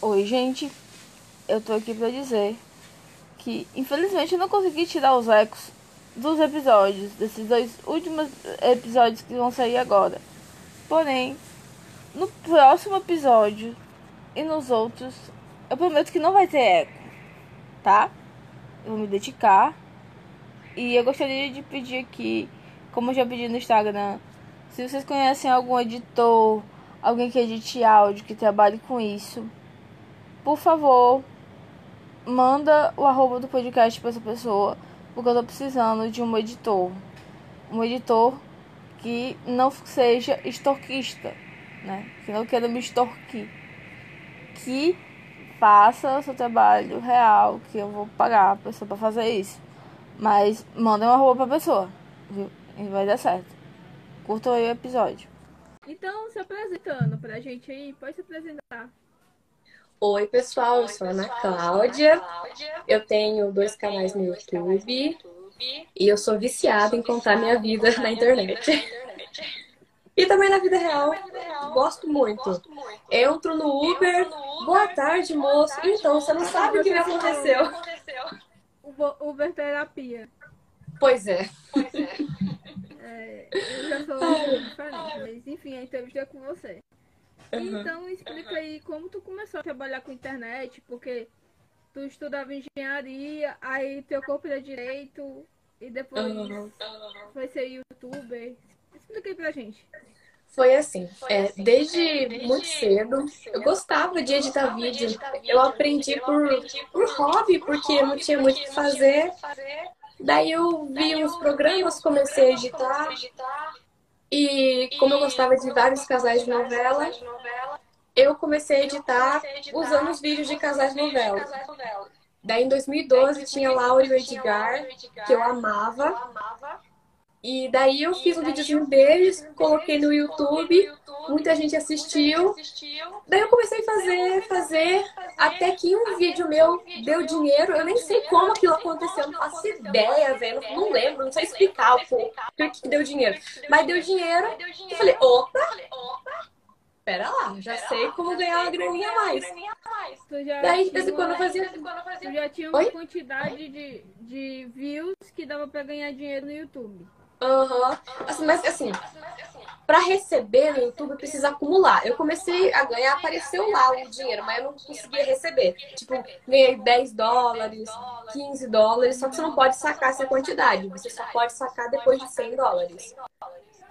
Oi, gente. Eu tô aqui pra dizer que, infelizmente, eu não consegui tirar os ecos dos episódios, desses dois últimos episódios que vão sair agora. Porém, no próximo episódio e nos outros, eu prometo que não vai ter eco, tá? Eu vou me dedicar. E eu gostaria de pedir aqui, como eu já pedi no Instagram, se vocês conhecem algum editor, alguém que edite áudio, que trabalhe com isso, por favor, manda o arroba do podcast pra essa pessoa, porque eu tô precisando de um editor. Um editor que não seja extorquista, né? Que não queira me extorquir. Que faça o seu trabalho real, que eu vou pagar a pessoa pra fazer isso. Mas manda uma roupa pra pessoa, viu? E vai dar certo. Curtam aí o episódio. Então, se apresentando pra gente aí, pode se apresentar. Oi, pessoal, eu sou a Ana Cláudia. Eu tenho dois canais no YouTube e eu sou viciada em contar minha vida na internet. E também na vida real, gosto muito. Entro no Uber, boa tarde, moço. Então, você não sabe o que me aconteceu. Uber, terapia. Pois é. É, eu já sou pouco diferente, mas enfim, a entrevista é com você. Uhum. Então explica aí como tu começou a trabalhar com internet, porque tu estudava engenharia, aí teu corpo era direito e depois Uhum. foi ser youtuber. Explica aí pra gente. Foi assim, é, desde muito cedo, eu gostava de editar vídeo. Eu aprendi por, por hobby, porque eu não tinha muito o que fazer. Daí eu vi uns programas, comecei a editar. E como eu gostava de vários casais de novela, eu comecei a editar usando os vídeos de casais de novela. Daí em 2012 tinha Laura e o Edgar, que eu amava. E daí eu fiz um videozinho deles, coloquei no YouTube, muita gente assistiu. Daí eu comecei a fazer, fazer, até que um vídeo meu deu dinheiro. Eu nem sei como aquilo aconteceu, não faço ideia, velho. Não lembro, não sei explicar o por que deu dinheiro. Mas deu dinheiro. Eu falei, opa, pera lá, já sei como ganhar uma graninha a mais. Tu já Daí de vez em tinha- quando eu fazia. Tu já tinha uma Oi? quantidade de, de views que dava pra ganhar dinheiro no YouTube. Aham. Assim, mas assim, pra receber no YouTube precisa acumular. Eu comecei a ganhar, apareceu lá o dinheiro, mas eu não conseguia receber. Tipo, ganhei 10 dólares, 15 dólares, só que você não pode sacar essa quantidade. Você só pode sacar depois de 100 dólares.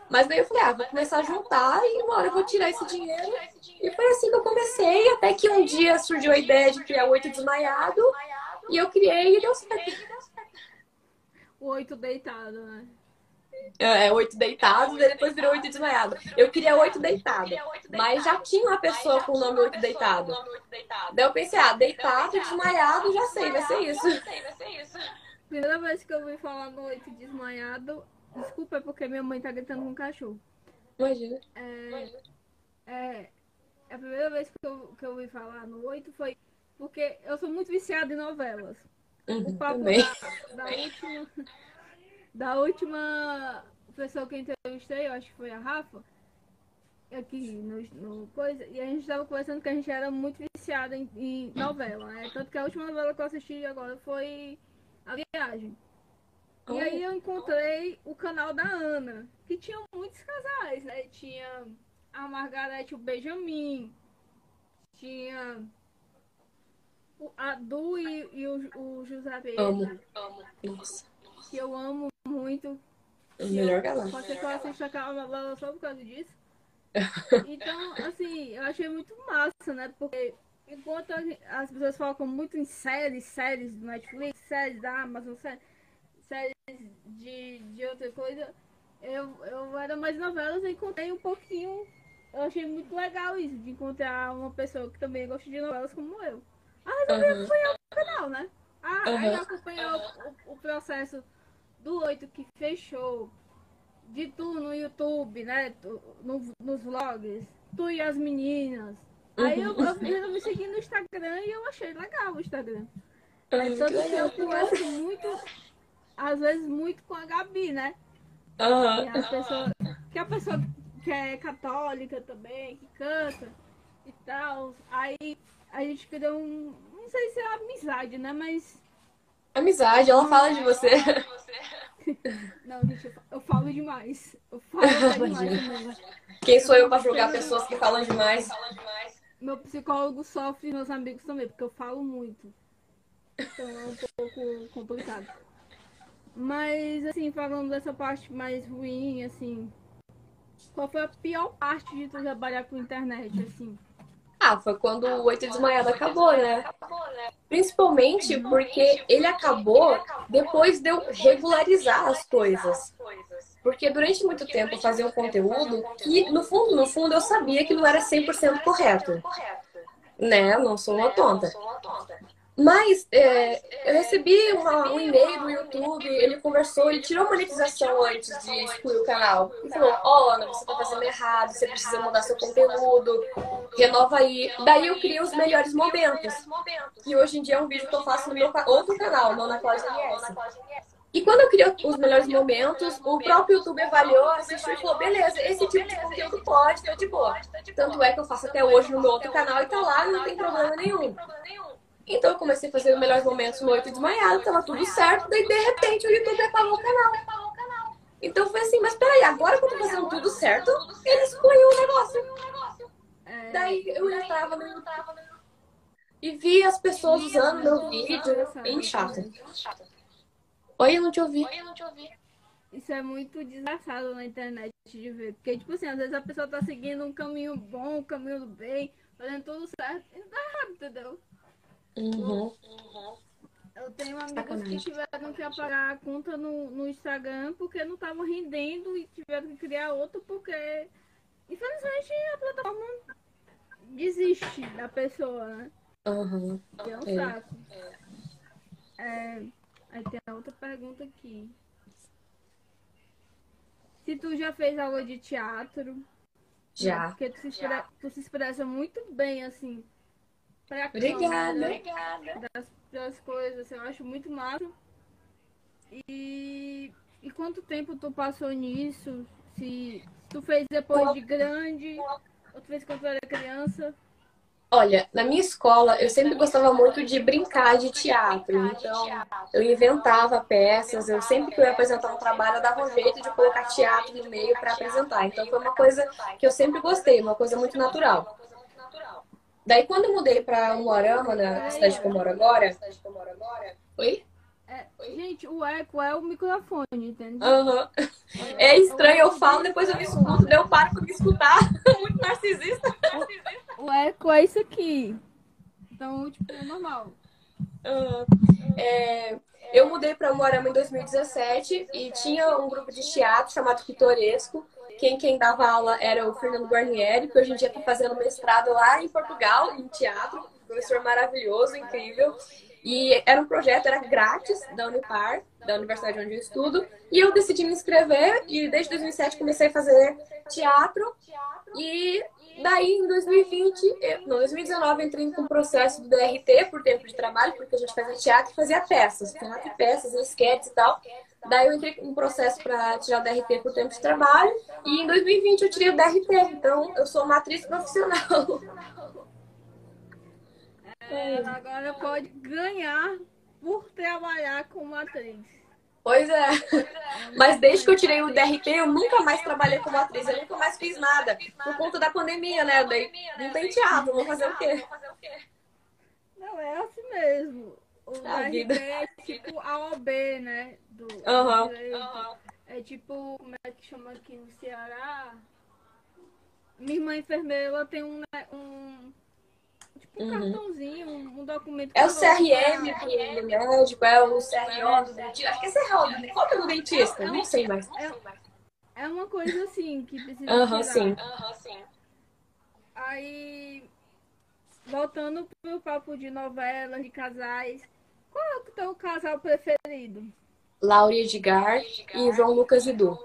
Mas daí eu falei, ah, vou começar a juntar e uma hora eu vou tirar esse dinheiro. E foi assim que eu comecei, até que um dia surgiu a ideia de criar o Oito Desmaiado. E eu criei e deu certo. O oito deitado, né? É, oito deitados, e depois virou oito desmaiado. Eu queria oito deitado, mas já tinha uma pessoa com o nome oito deitado. Daí eu pensei, ah, deitado, desmaiado, já sei, vai ser isso. Primeira vez que eu ouvi falar no oito desmaiado, desculpa, é porque minha mãe tá gritando com o cachorro. Imagina. É, é, a primeira vez que eu, que eu ouvi falar no oito foi porque eu sou muito viciada em novelas. O Uhum, papo também. da, da última da última pessoa que eu entrevistei, eu acho que foi a Rafa, aqui no, no coisa, e a gente tava conversando que a gente era muito viciada em, em novela, né? Tanto que a última novela que eu assisti agora foi A Viagem. E aí eu encontrei o canal da Ana, que tinha muitos casais, né? Tinha a Margarete e o Benjamin, tinha a Du e, e o, o José Pedro, Amo. Nossa, que eu amo muito. o melhor galã. Pode ser que eu aquela novela só por causa disso. Então, assim, eu achei muito massa, né? Porque enquanto as pessoas focam muito em séries, séries do Netflix, séries da Amazon, sé- séries de, de outra coisa, eu, eu era mais novelas e encontrei um pouquinho. Eu achei muito legal isso, de encontrar uma pessoa que também gosta de novelas como eu. Ah, resolvi Aham. acompanhar o canal, né? Ah, aí Aham. acompanhar o, o, o processo do oito que fechou, de tu no YouTube, né? Tu- no- nos vlogs, tu e as meninas. Aí eu, eu resolvi seguir no Instagram e eu achei legal o Instagram. Ah, É, muito tanto que eu converso muito, às vezes muito com a Gabi, né? Aham. E as pessoas, que a pessoa que é católica também, que canta e tal. Aí a gente criou um. Não sei se é amizade, né? Mas. Amizade, ela fala de você. Não, gente, eu, falo demais. Eu falo demais. Quem sou eu pra julgar pessoas que falam demais? Meu psicólogo sofre e meus amigos também, porque eu falo muito. Então é um pouco complicado. Mas, assim, falando dessa parte mais ruim, assim. Qual foi a pior parte de tu trabalhar com internet, assim? Ah, foi quando o Oito Desmaiado acabou, né? Principalmente porque ele acabou depois de eu regularizar as coisas. Porque durante muito tempo eu fazia um conteúdo que, no fundo, no fundo, eu sabia que não era 100% correto. Né? Eu não sou uma tonta. Mas é, eu recebi uma- um e-mail do YouTube, ele conversou, ele tirou a monetização antes de excluir o canal. E falou, ó, Ana, você tá fazendo errado, você precisa mudar seu conteúdo, renova aí. Daí eu criei os melhores momentos. E hoje em dia é um vídeo que eu faço no meu outro canal, não na Cláudia NS. E quando eu criei os melhores momentos, o próprio YouTube avaliou, assistiu e falou, beleza, esse tipo de conteúdo pode, tá de boa. Tanto é que eu faço até hoje no meu outro canal e tá lá, não tem problema nenhum. Então eu comecei a fazer os melhores momentos no Oito Desmaiado, tava tudo certo, daí de repente o YouTube apagou o canal. Então foi assim, mas peraí, agora que eu tô fazendo tudo certo, ele excluiu o negócio. Daí eu entrava no YouTube e via as pessoas usando meu vídeo, bem chato. Oi, eu não te ouvi. Isso é muito desgraçado na internet de ver. Porque, tipo assim, às vezes a pessoa tá seguindo um caminho bom, um caminho do bem, fazendo tudo certo, e não tá errado, entendeu? Uhum. Eu tenho amigas Sacanagem. que tiveram que apagar a conta no, no Instagram porque não estavam rendendo e tiveram que criar outra porque, infelizmente, a plataforma desiste da pessoa, né? Uhum. E é um É. saco. É, aí tem a outra pergunta aqui. Se tu já fez aula de teatro, né? Já. porque tu se, tu se expressa muito bem, assim, pra Obrigada. câmera, das, das coisas, eu acho muito massa. E, e quanto tempo tu passou nisso? Se tu fez depois de grande, ou tu fez quando tu era criança? Olha, na minha escola eu sempre gostava muito de brincar de teatro. Então, eu inventava peças, eu sempre que eu ia apresentar um trabalho, eu dava um jeito de colocar teatro no meio para apresentar. Então, foi uma coisa que eu sempre gostei, uma coisa muito natural. Daí, quando eu mudei para Umuarama, na cidade que eu moro agora. Oi? É, gente, o eco é o microfone, entende? Aham. É estranho, eu falo, depois eu me escuto, daí eu paro pra me escutar. Muito narcisista. O eco é isso aqui. Então, tipo, é normal. Ah, é, eu mudei para Moarama em 2017 e tinha um grupo de teatro chamado Pitoresco. Quem, quem dava aula era o Fernando Guarnieri, que hoje em dia está fazendo mestrado lá em Portugal, em teatro. Professor maravilhoso, incrível. E era um projeto, era grátis, da Unipar, da universidade onde eu estudo. E eu decidi me inscrever e desde 2007 comecei a fazer teatro. E daí em 2020, eu- não, 2019 eu entrei com o processo do DRT por tempo de trabalho, porque a gente fazia teatro e fazia peças, teatro e peças, esquetes e tal. Daí eu entrei com um processo para tirar o DRT por tempo de trabalho e em 2020 eu tirei o DRT, então eu sou uma atriz profissional. Ela agora pode ganhar por trabalhar como atriz. Pois é. Mas desde que eu tirei o DRT, eu nunca mais trabalhei como atriz, eu nunca mais fiz nada. Por conta da pandemia, né? Daí não tem teatro, vou fazer o quê? Não, é assim mesmo. O A DRT vida. é tipo a OB, né? Do, do Aham. direito. É tipo, como é que chama aqui no Ceará? Minha irmã enfermeira, ela tem um, né, um tipo um Uhum. cartãozinho, um, um documento. É o CRM usa. do médico, é o CRO do dentista. Acho que é CRO do dentista. Qual que é o do dentista? Não sei mais. É uma coisa assim que precisa Aham, tirar. sim. Aí, voltando pro papo de novelas, de casais, qual é o teu casal preferido? Laura Edgar e João Lucas Edu.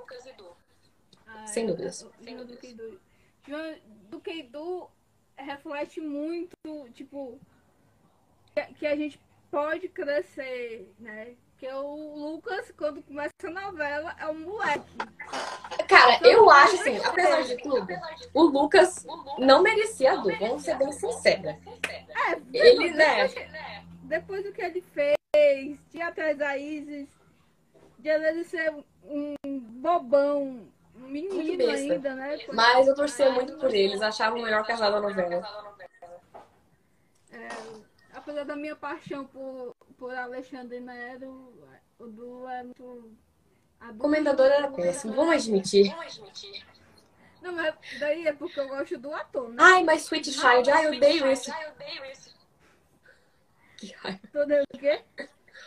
Ah, Sem é, dúvidas. João Duque e Edu. João Duque e Edu reflete muito, tipo, que a gente pode crescer, né? Porque o Lucas, quando começa a novela, é um moleque. Cara, eu acho assim, apesar de tudo, o Lucas não merecia a dor, vamos ser bem sinceros. É, Ele, depois, né? depois do que ele fez, de atrás da Isis, de ele ser um bobão, um menino ainda, né? Mas eu torcia muito por eles, achava o melhor casal da novela. É, apesar da minha paixão por, por Alexandre Nero, o Du é muito. a comendador era péssimo, vamos admitir. Não, mas daí é porque eu gosto do ator, né? Ai, mas Sweet Child, ai, eu odeio isso. Que raiva. Todo o quê?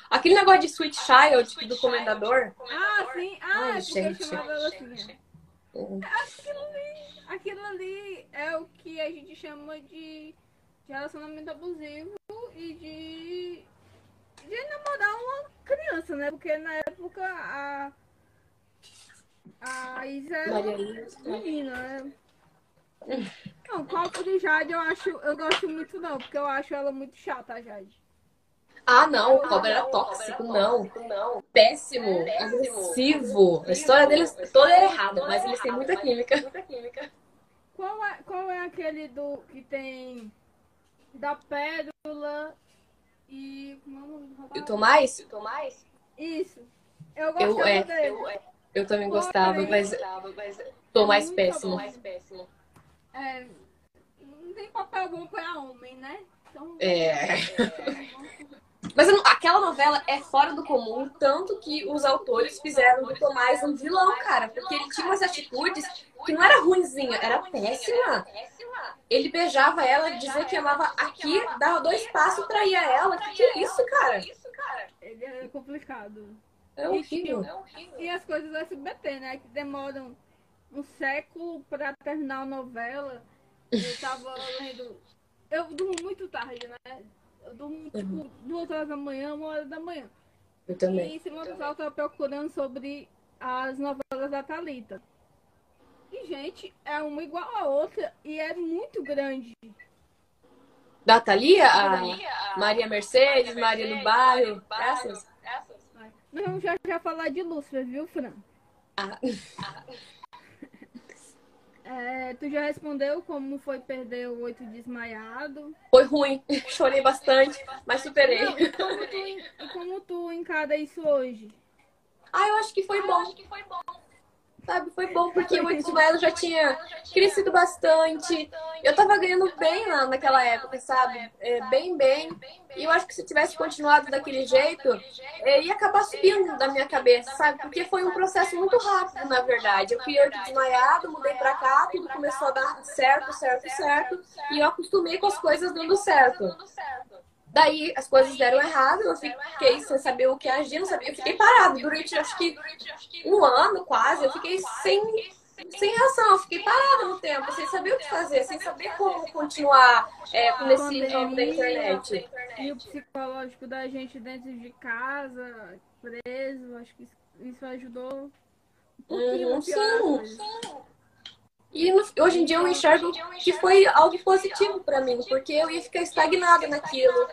Aquele negócio de Sweet Child do comendador. Ah, sim. Ah, Ai, é porque eu gente. chamava ela assim. é. Aquilo ali, aquilo ali é o que a gente chama de relacionamento abusivo e de, de namorar uma criança, né? Porque na época a, a Isa era menina, né? Não, copo de Jade eu acho, eu gosto muito não, porque eu acho ela muito chata, a Jade. Ah, não, o Cobra era tóxico, não. Péssimo, agressivo. A história deles toda é errada, mas eles têm muita química. Qual é, qual é aquele do que tem da pérola e. Como é o E o rapaz? Tomás? Isso. Eu Eu, gostava é, dele. eu também gostava, mas Tomás Muito péssimo. bom. É, não tem papel bom pra homem, né? Então, É. Mas não- aquela novela é fora do comum, tanto que os autores fizeram do Tomás um vilão, cara. Porque ele tinha umas atitudes que não era ruimzinha, era péssima. Ele beijava ela, dizia que amava aqui, dava dois passos, traía ela. Que que é isso, cara? ele é complicado. É horrível. E as coisas do SBT, né? Que demoram um século pra terminar a novela. Eu tava lendo. Eu durmo muito tarde, né? Eu durmo tipo duas horas da manhã, uma hora da manhã. Eu também. E semana passada eu tava procurando sobre as novelas da Thalita. E, gente, é uma igual a outra e é muito grande. Da Thalia, a Maria Mercedes, Maria do Bairro, essas? Mas vamos já, já falar de Lúcifer, viu, Fran? Ah, É, tu já respondeu como foi perder o oito desmaiado? foi ruim, chorei bastante, mas superei. Não, e como tu, como tu encara isso hoje? Ah, eu acho que foi bom. Sabe, foi bom porque o Ismael já tinha crescido bastante. Eu tava ganhando bem lá naquela época, sabe? É, bem, bem. E eu acho que se tivesse continuado daquele jeito, é, ia acabar subindo da minha cabeça, sabe? Porque foi um processo muito rápido, na verdade. Eu fui desmaiado, mudei pra cá, tudo começou a dar certo, certo, certo. E eu acostumei com as coisas dando certo. Daí as coisas deram errado, eu fiquei sem saber o que agir, não sabia. Eu fiquei parada durante acho que um ano quase, eu fiquei sem, sem reação, eu fiquei parada no tempo, sem saber o que fazer, sem saber como continuar é, com esse ramo da internet. E o psicológico da gente dentro de casa, preso, acho que isso, ajudou um pouquinho Uhum, as sim. E no- hoje em dia eu enxergo que foi algo positivo pra mim, porque eu ia ficar estagnada naquilo.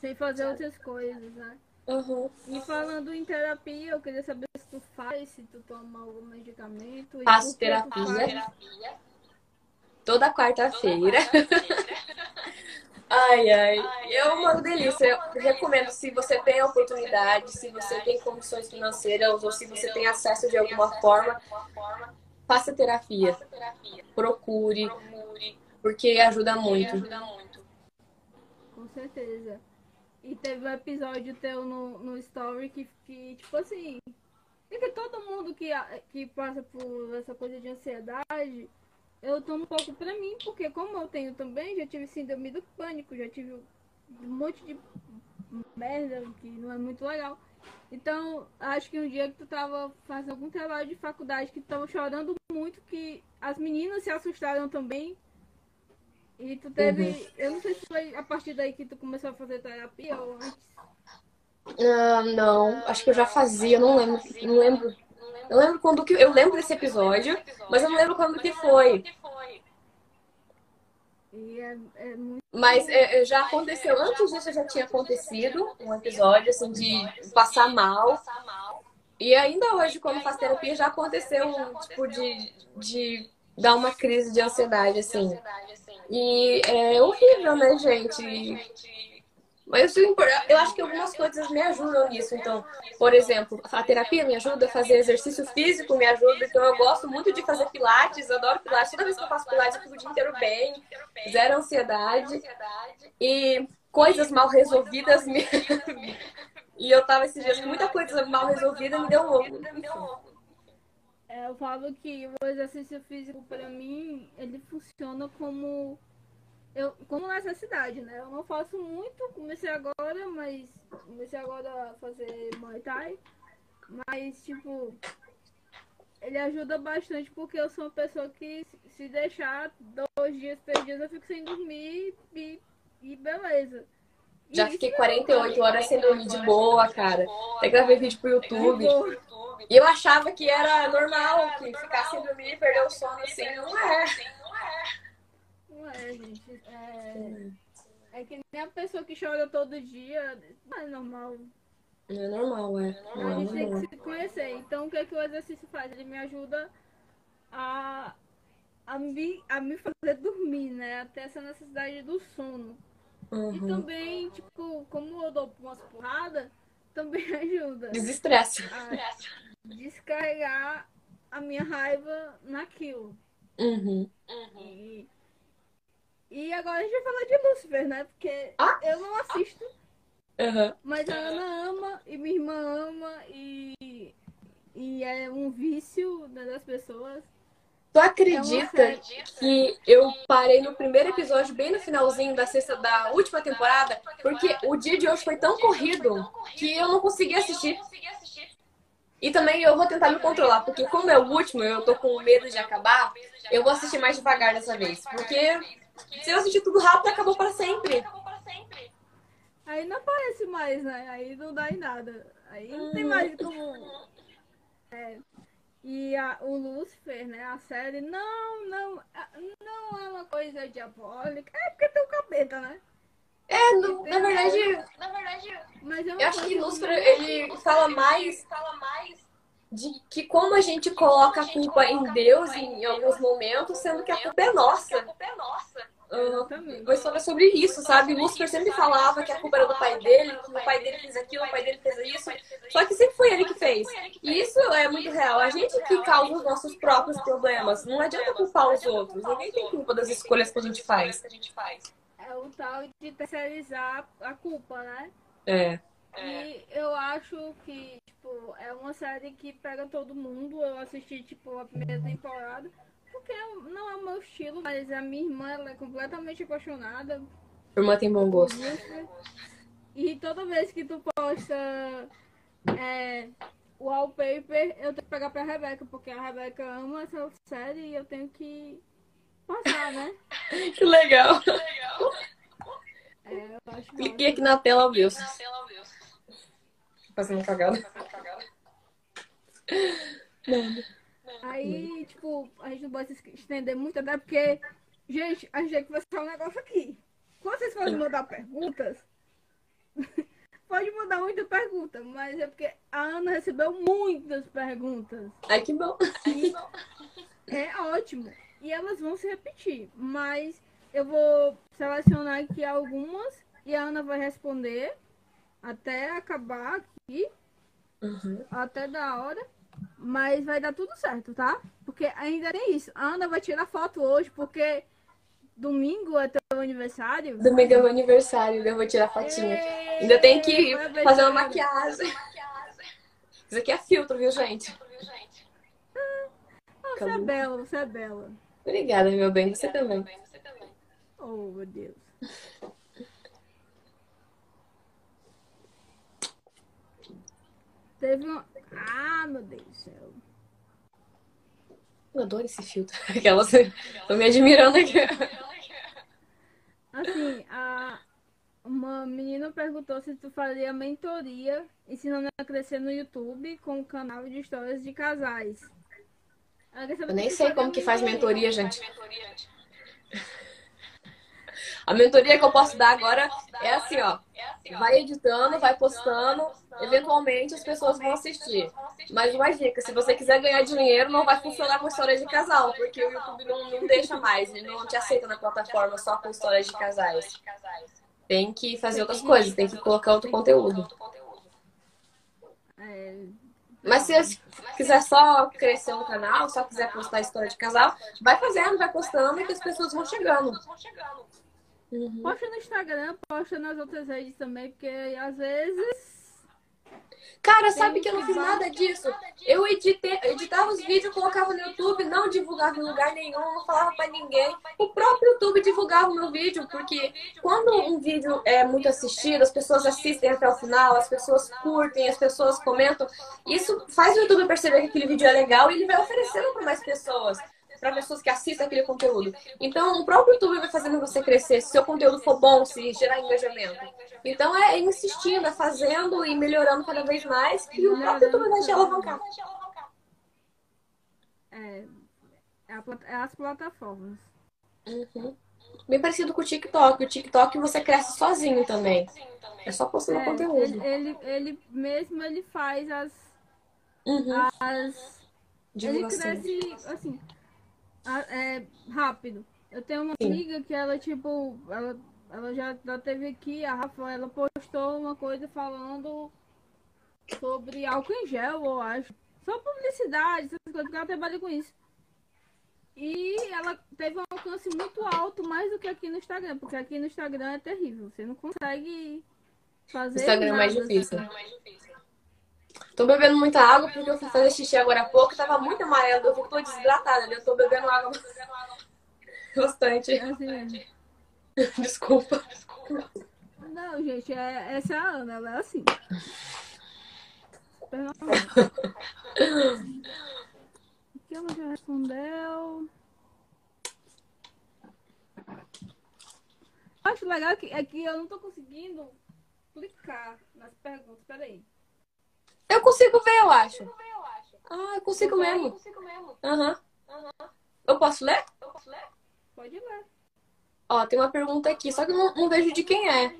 Sem fazer outras coisas, né? Uhum. E falando em terapia, eu queria saber se tu faz, se tu toma algum medicamento. Faço terapia. Toda quarta-feira. Ai, ai. É uma delícia. Eu recomendo, se você tem a oportunidade, se você tem condições financeiras ou se você tem acesso de alguma forma, faça terapia. Procure, porque ajuda muito. Com certeza. E teve um episódio teu no, no story que, que, tipo assim, é que todo mundo que, que passa por essa coisa de ansiedade, eu tomo um pouco pra mim, porque como eu tenho também, já tive síndrome do pânico, já tive um monte de merda que não é muito legal. Então, acho que um dia que tu tava fazendo algum trabalho de faculdade que tu tava chorando muito, que as meninas se assustaram também. E tu teve. Eu não sei se foi a partir daí que tu começou a fazer terapia ou antes. Ah, não, acho que eu já fazia, não lembro, não lembro. Eu lembro quando que eu lembro desse episódio, mas eu não lembro quando que foi. É, é muito. Mas é, já aconteceu, antes disso já tinha acontecido um episódio assim de passar mal. E ainda hoje, quando faço terapia, já aconteceu um tipo de, de dar uma crise de ansiedade, assim. E é horrível, né, gente? Mas eu, acho que algumas coisas me ajudam nisso. Então, por exemplo, a terapia me ajuda, fazer exercício físico me ajuda. Então, eu gosto muito de fazer pilates, adoro pilates. Toda vez que eu faço pilates, eu fico o dia inteiro bem, zero ansiedade. E coisas mal resolvidas me. e eu tava esses dias com muita coisa mal resolvida, me deu um. É, eu falo que o exercício físico, para mim, ele funciona como eu, como necessidade, né? Eu não faço muito, comecei agora, mas comecei agora a fazer Muay Thai. Mas, tipo, ele ajuda bastante porque eu sou uma pessoa que se deixar dois dias, três dias, eu fico sem dormir e, e beleza. Já fiquei 48 horas sem dormir de boa, cara. Até gravei vídeo pro YouTube. E eu achava que era normal, que ficar sem dormir e perder o sono assim. Não é. É, gente. É, é que nem a pessoa que chora todo dia. Não é normal. Não é normal, é. Não a é gente tem normal. que se conhecer. Então, o que, é que o exercício faz? Ele me ajuda a, a, me, a me fazer dormir, né? Até essa necessidade do sono. E Uhum. também, tipo, como eu dou umas porradas, também ajuda Desestressa. descarregar a minha raiva naquilo. Uhum. E, e agora a gente vai falar de Lúcifer, né? Porque Ah. eu não assisto, Uhum. mas a Ana ama e minha irmã ama e, e é um vício né, das pessoas. Tu É acredita série. que eu parei no primeiro episódio, bem no finalzinho da sexta da última temporada, porque o dia de hoje foi tão corrido que eu não consegui assistir. E também eu vou tentar me controlar, porque como é o último, eu tô com medo de acabar, eu vou assistir mais devagar dessa vez. Porque se eu assistir tudo rápido, acabou para sempre. Aí não aparece mais, né? Aí não dá em nada. Aí não tem mais como. É. E a, o Lúcifer, né? A série, não, não, não é uma coisa diabólica. É porque tem o capeta, né? É, no- na verdade, Mas é eu acho que Lúcifer, muito- ele fala mais de que como a gente coloca a culpa em Deus em alguns momentos, sendo que a culpa é nossa. Exatamente. Uma história sobre isso, sabe? Lúcifer sempre falava que a culpa era do pai dele, que o pai dele fez aquilo, o pai dele fez isso. Só que sempre foi ele que fez. E isso é muito real. A gente que causa os nossos próprios problemas. Não adianta culpar os outros. Ninguém tem culpa das escolhas que a gente faz. É o tal de terceirizar a culpa, né? É. E eu acho que, tipo, é uma série que pega todo mundo. Eu assisti, tipo, a primeira temporada. Porque não é o meu estilo, mas a minha irmã, ela é completamente apaixonada Irmã tem bom gosto. E toda vez que tu posta é, o wallpaper, eu tenho que pegar pra Rebeca, porque a Rebeca ama essa série e eu tenho que passar, né? Que legal. É, eu acho Cliquei aqui na tela, viu? Fazendo cagada. Aí, tipo, a gente não pode se estender muito, até porque, gente, a gente tem que conversar um negócio aqui. Quando vocês podem mandar perguntas, pode mandar muita pergunta, mas é porque a Ana recebeu muitas perguntas. Ai, que bom. E é ótimo. E elas vão se repetir, mas eu vou selecionar aqui algumas e a Ana vai responder até acabar aqui Uhum. até da hora. Mas vai dar tudo certo, tá? Porque ainda tem isso. A Ana vai tirar foto hoje, porque domingo é teu aniversário. Domingo é meu aniversário, eu vou tirar fotinha. Ainda tem que Parabéns, fazer uma maquiagem. Isso aqui é filtro, viu, gente? Ah, Você é bela, você é bela. Obrigada, meu bem. Você também. Oh, meu Deus. Teve uma. Ah, meu Deus do céu. Eu adoro esse filtro. Aquelas. Tô me admirando aqui. Assim, a... uma menina perguntou se tu faria mentoria ensinando a crescer no YouTube com o canal de histórias de casais. Eu nem sei como que faz mentoria, gente. A mentoria que eu posso dar agora é assim, ó. Vai editando, vai postando, eventualmente as pessoas vão assistir. Mas uma dica, se você quiser ganhar dinheiro, não vai funcionar com história de casal, porque o YouTube não, não deixa mais, ele não te aceita na plataforma só com histórias de casais. Tem que fazer outras coisas, tem que colocar outro conteúdo. É, Mas se você quiser só crescer no canal, só quiser postar história de casal, vai fazendo, vai postando que as pessoas vão chegando. Uhum. Posta no Instagram, posta nas outras redes também, porque às vezes. Cara, sabe que eu não fiz nada disso? Eu editei, eu editava os vídeos, colocava no YouTube, não divulgava em lugar nenhum, não falava pra ninguém. O próprio YouTube divulgava o meu vídeo, porque quando um vídeo é muito assistido, as pessoas assistem até o final, as pessoas curtem, as pessoas comentam. Isso faz o YouTube perceber que aquele vídeo é legal e ele vai oferecendo para mais pessoas. Para pessoas que assistem aquele conteúdo. Então, o próprio YouTube vai fazendo você crescer. Se seu conteúdo for bom, se gerar engajamento. Então, é insistindo, é fazendo e melhorando cada vez mais. E o próprio YouTube vai te alavancar. É, é, é as plataformas. Uhum. Bem parecido com o TikTok. O TikTok você cresce sozinho também. É só postando É, conteúdo. ele, ele, ele mesmo ele faz as. Uhum. as. Ele cresce assim. A- é, rápido. Eu tenho uma Sim. amiga que ela, tipo, ela, ela já, já teve aqui, a Rafa, ela postou uma coisa falando sobre álcool em gel, eu acho. Só publicidade, essas coisas, porque ela trabalha com isso. E ela teve um alcance muito alto, mais do que aqui no Instagram, porque aqui no Instagram é terrível. Você não consegue fazer. Instagram é mais nada, difícil. Tô bebendo muita água porque eu fui fazer xixi agora há pouco. Tava muito amarelo. Eu tô desidratada. né? Eu tô bebendo água bastante. Mesmo. Desculpa. Não, gente, é, essa é a Ana, ela é assim. Normal. Aqui ela já respondeu. Acho legal que, é que eu não tô conseguindo clicar nas perguntas. Peraí. Eu consigo ver, eu acho. Ah, eu consigo mesmo. Aham. Eu posso ler? Pode ler. Ó, tem uma pergunta aqui, só que eu não, não vejo de quem é.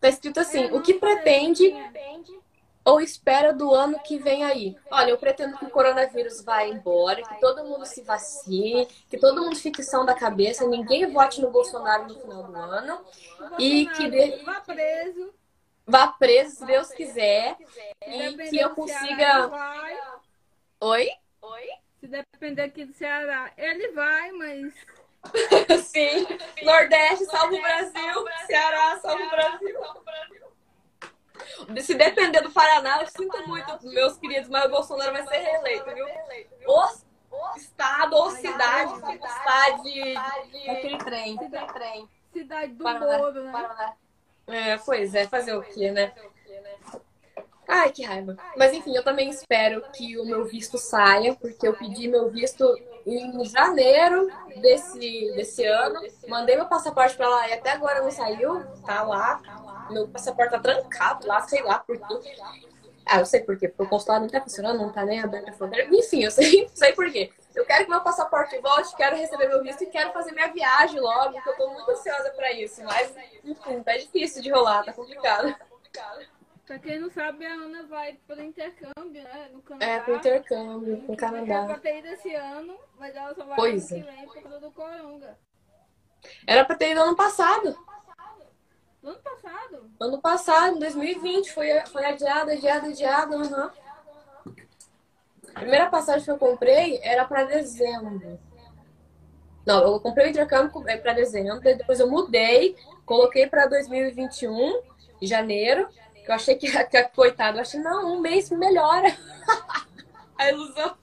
Tá escrito assim: É, o que sei pretende é. ou espera do ano que vem aí? Olha, eu pretendo que o coronavírus vá embora, que todo mundo se vacine, que todo mundo fique são da cabeça, ninguém vote no Bolsonaro no final do ano e que dê- vá preso. Vá preso, se Deus quiser, e que eu consiga. vai. Oi? Se depender aqui do Ceará, ele vai, mas Sim. Nordeste, salva o Brasil. Ceará, salva o Brasil. Se depender do Paraná, eu sinto muito, meus queridos, mas o Bolsonaro vai ser reeleito, viu? O estado ou cidade que está de. Aquele trem. cidade do Paraná. Moro, né? É, pois é, fazer o quê, né? Ai, que raiva. Mas enfim, eu também espero que o meu visto saia, porque eu pedi meu visto em janeiro desse, desse ano. Mandei meu passaporte pra lá e até agora não saiu. Tá lá. Meu passaporte tá trancado lá, sei lá por quê. Ah, eu sei por quê. Porque o consulado não tá funcionando, não tá nem aberto a fronteira. Enfim, eu sei, sei por quê. Eu quero que meu passaporte volte, quero receber meu visto e quero fazer minha viagem logo, porque eu tô muito ansiosa pra isso. Mas, enfim, tá difícil de rolar, tá complicado. Pra quem não sabe, a Ana vai pro intercâmbio, né? No Canadá. É, pro intercâmbio com o Era pra Canadá. ter ido esse ano, mas ela só vai Pois ano é. que vem por causa do Coronga. Era pra ter ido ano passado. No ano passado? Ano passado, em 2020, foi, foi adiado, adiado, adiado. aham. A primeira passagem que eu comprei era pra dezembro. Não, eu comprei o intercâmbio é, pra dezembro, depois eu mudei, coloquei pra 2021, em janeiro, que eu achei que, que coitado, eu achei, não, um mês melhora. A ilusão.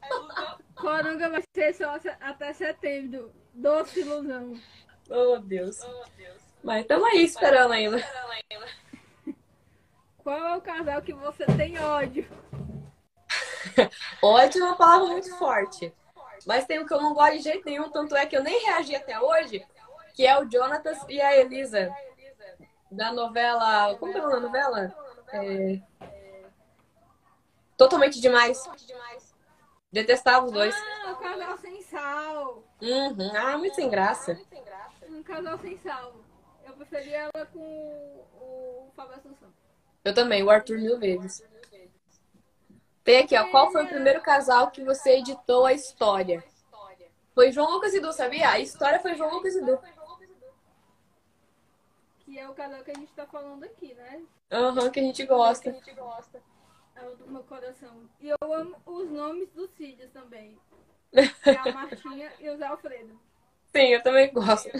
Coronga vai ser só até setembro. Doce ilusão. Oh, Deus. Mas estamos aí esperando ainda. Qual é o casal que você tem ódio? Ódio é uma palavra muito forte. Mas tem o que eu não gosto de jeito nenhum, tanto é que eu nem reagi até hoje, que é o Jonatas e a Elisa. Da novela. Como que é o nome da novela? É... Totalmente demais. Detestava os dois. Ah, o casal sem sal. Uhum. Ah, muito sem graça. Um casal sem sal. Eu Eu preferi ela com o, o Fábio Assunção. Eu também, o Arthur mil vezes. Tem aqui, ó. Qual foi o primeiro casal que você editou a história? Foi João Lucas e Du, sabia? A história foi João Lucas e Du. Que é o casal que a gente tá falando aqui, né? Aham, que a gente gosta. É o do meu coração. E eu amo os nomes dos filhos também. Que é a Martinha e o Zé Alfredo. Sim, eu também gosto.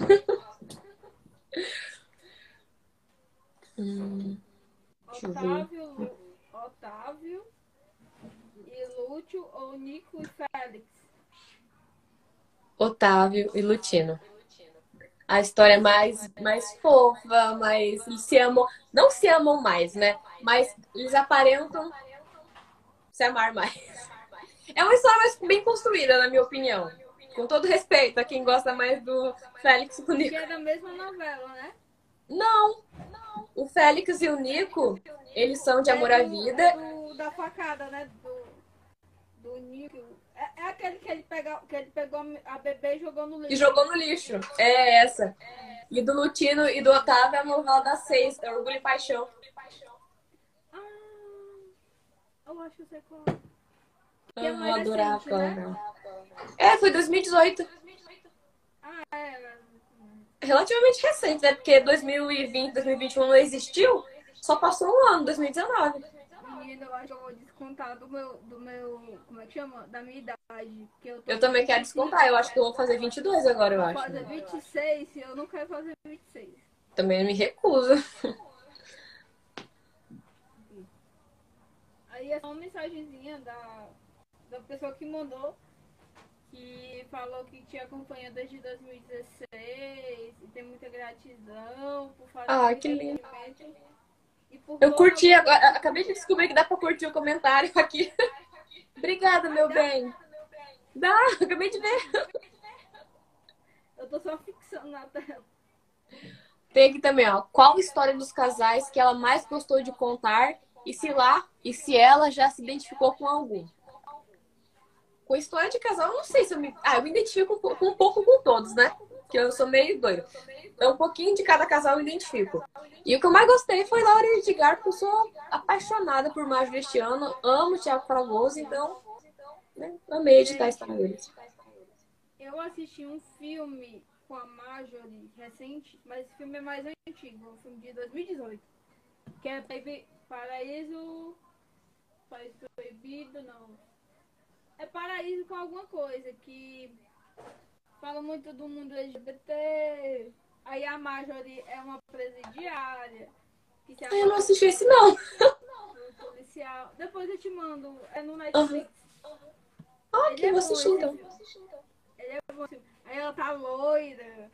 Hum. Otávio, Lu- Otávio Lúcio ou Nico e Félix. Otávio e Lutino. A história mais, mais fofa, mais. Eles se amam. Não se amam mais, né? Mas eles aparentam se amar mais. É uma história mais bem construída, na minha opinião. Com todo respeito a quem gosta mais do Félix e do Que Nico. é da mesma novela, né? Não! O Félix e o Nico, eles são de amor à É vida. da facada, né? Do. É, é aquele que ele, pega, que ele pegou a bebê e jogou no E lixo. jogou no lixo. É essa. E do Lutino e do Otávio é a novela das seis, é Orgulho e Paixão. Ah, eu acho que eu sei qual. É Eu adorava recente, aquela né? É, foi 2018. Ah, é. Relativamente recente, né? Porque 2020, 2021 não existiu. Só passou um ano, 2019. Menina, eu acho que eu vou descontar do meu, do meu. Como é que chama? Da minha idade. Que eu, Eu também quero 25, descontar. Eu acho que eu vou fazer 22 agora, eu Vou acho. fazer 26 e eu não quero fazer 26. Também me recuso. Aí é só uma mensagenzinha da, da pessoa que mandou, que falou que te acompanha desde 2016 e tem muita gratidão por fazer Ah, que lindo. Eu curti agora. Acabei de descobrir que dá pra curtir o comentário aqui. Obrigada, meu bem. Dá, acabei de ver. Eu tô só fixando na tela. Tem aqui também, ó. Qual história dos casais que ela mais gostou de contar e se lá e se ela já se identificou com algum? Com história de casal, eu não sei se eu me. Ah, eu me identifico com, com um pouco com todos, né? Que eu sou meio doida. Então, um pouquinho de cada casal eu identifico. E o que eu mais gostei foi Laura Edgar, porque eu sou apaixonada por Mágico este ano. Amo o Thiago Fragoso, então. Né, amei editar história deles. Eu assisti um filme com a Marjorie recente, mas esse filme é mais antigo, um filme de 2018. Que é Paraíso. Paraíso Proibido, não. É Paraíso com alguma coisa que fala muito do mundo LGBT. Aí a Marjorie é uma presidiária. Que se Ah, eu não assisti esse, não. policial. Depois eu te mando. É no Netflix. Ah, Ele que é vou assistir então. Ele é bom. Aí ela tá loira.